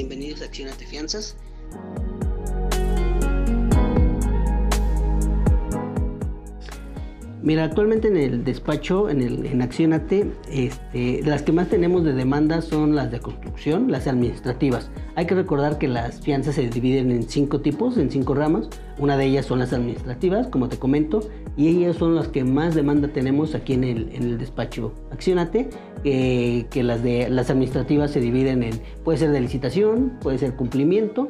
Bienvenidos a Accionate Fianzas. Mira, actualmente en el despacho, en, el, en Accionate, este, las que más tenemos de demanda son las de construcción, las administrativas. Hay que recordar que las fianzas se dividen en cinco tipos, en cinco ramas. Una de ellas son las administrativas, como te comento, y ellas son las que más demanda tenemos aquí en el, en el despacho Accionate, eh, que las, de, las administrativas se dividen en, puede ser de licitación, puede ser cumplimiento,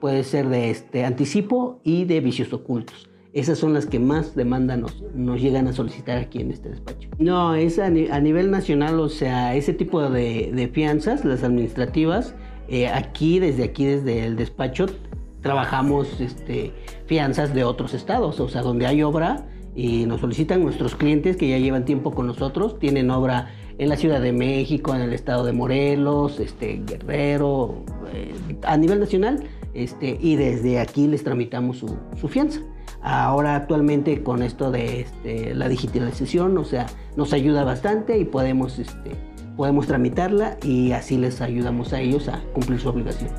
puede ser de este, anticipo y de vicios ocultos. Esas son las que más demanda nos, llegan a solicitar aquí en este despacho. No, es a, nivel nacional, o sea, ese tipo de, de fianzas, las administrativas, eh, aquí, desde aquí, desde el despacho, trabajamos este, fianzas de otros estados, o sea, donde hay obra y nos solicitan nuestros clientes que ya llevan tiempo con nosotros, tienen obra en la Ciudad de México, en el estado de Morelos, este, Guerrero, eh, a nivel nacional, este, y desde aquí les tramitamos su, su fianza. Ahora actualmente con esto de este, la digitalización, o sea, nos ayuda bastante y podemos, este, podemos tramitarla y así les ayudamos a ellos a cumplir su obligación.